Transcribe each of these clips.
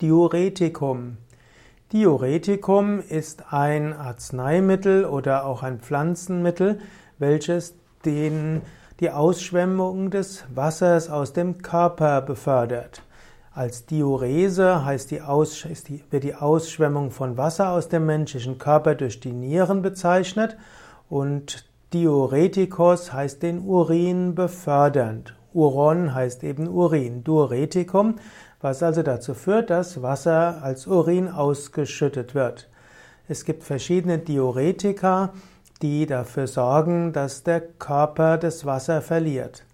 Diuretikum. Diuretikum ist ein Arzneimittel oder auch ein Pflanzenmittel, welches den, die Ausschwemmung des Wassers aus dem Körper befördert. Als Diurese heißt die Aus, die, wird die Ausschwemmung von Wasser aus dem menschlichen Körper durch die Nieren bezeichnet und Diuretikos heißt den Urin befördernd. Uron heißt eben Urin, Diuretikum, was also dazu führt, dass Wasser als Urin ausgeschüttet wird. Es gibt verschiedene Diuretika, die dafür sorgen, dass der Körper das Wasser verliert.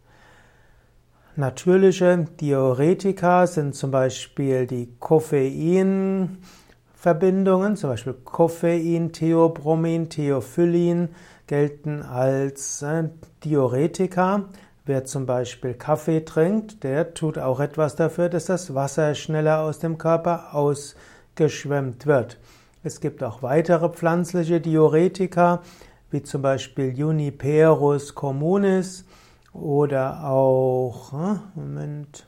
Natürliche Diuretika sind zum Beispiel die Koffeinverbindungen, zum Beispiel Koffein, Theobromin, Theophyllin gelten als äh, Diuretika. Wer zum Beispiel Kaffee trinkt, der tut auch etwas dafür, dass das Wasser schneller aus dem Körper ausgeschwemmt wird. Es gibt auch weitere pflanzliche Diuretika, wie zum Beispiel Juniperus communis oder auch, äh, Moment,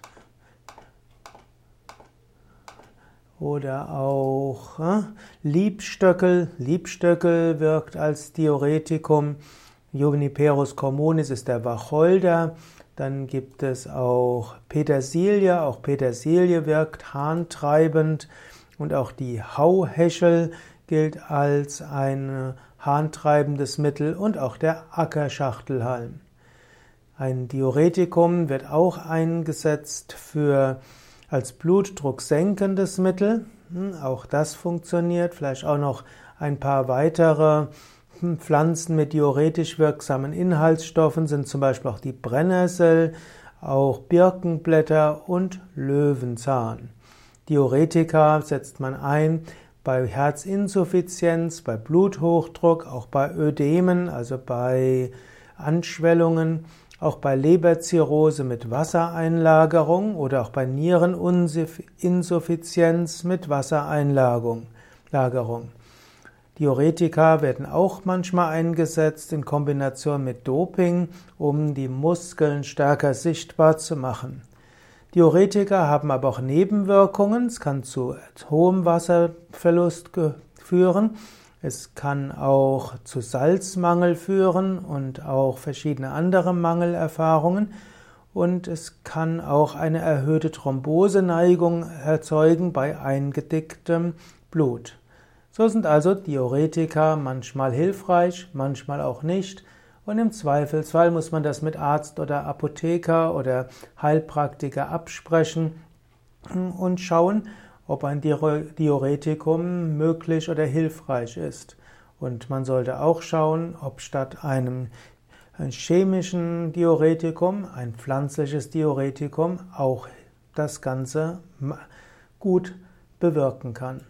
oder auch äh, Liebstöckel. Liebstöckel wirkt als Diuretikum. Juniperus communis ist der Wacholder. Dann gibt es auch Petersilie. Auch Petersilie wirkt harntreibend. Und auch die Hauheschel gilt als ein harntreibendes Mittel und auch der Ackerschachtelhalm. Ein Diuretikum wird auch eingesetzt für als blutdrucksenkendes Mittel. Hm, auch das funktioniert. Vielleicht auch noch ein paar weitere Pflanzen mit diuretisch wirksamen Inhaltsstoffen sind zum Beispiel auch die Brennnessel, auch Birkenblätter und Löwenzahn. Diuretika setzt man ein bei Herzinsuffizienz, bei Bluthochdruck, auch bei Ödemen, also bei Anschwellungen, auch bei Leberzirrhose mit Wassereinlagerung oder auch bei Niereninsuffizienz mit Wassereinlagerung. Diuretika werden auch manchmal eingesetzt in Kombination mit Doping, um die Muskeln stärker sichtbar zu machen. Diuretika haben aber auch Nebenwirkungen. Es kann zu hohem Wasserverlust führen. Es kann auch zu Salzmangel führen und auch verschiedene andere Mangelerfahrungen. Und es kann auch eine erhöhte Thromboseneigung erzeugen bei eingedicktem Blut. So sind also Diuretika manchmal hilfreich, manchmal auch nicht. Und im Zweifelsfall muss man das mit Arzt oder Apotheker oder Heilpraktiker absprechen und schauen, ob ein Diuretikum möglich oder hilfreich ist. Und man sollte auch schauen, ob statt einem chemischen Diuretikum ein pflanzliches Diuretikum auch das Ganze gut bewirken kann.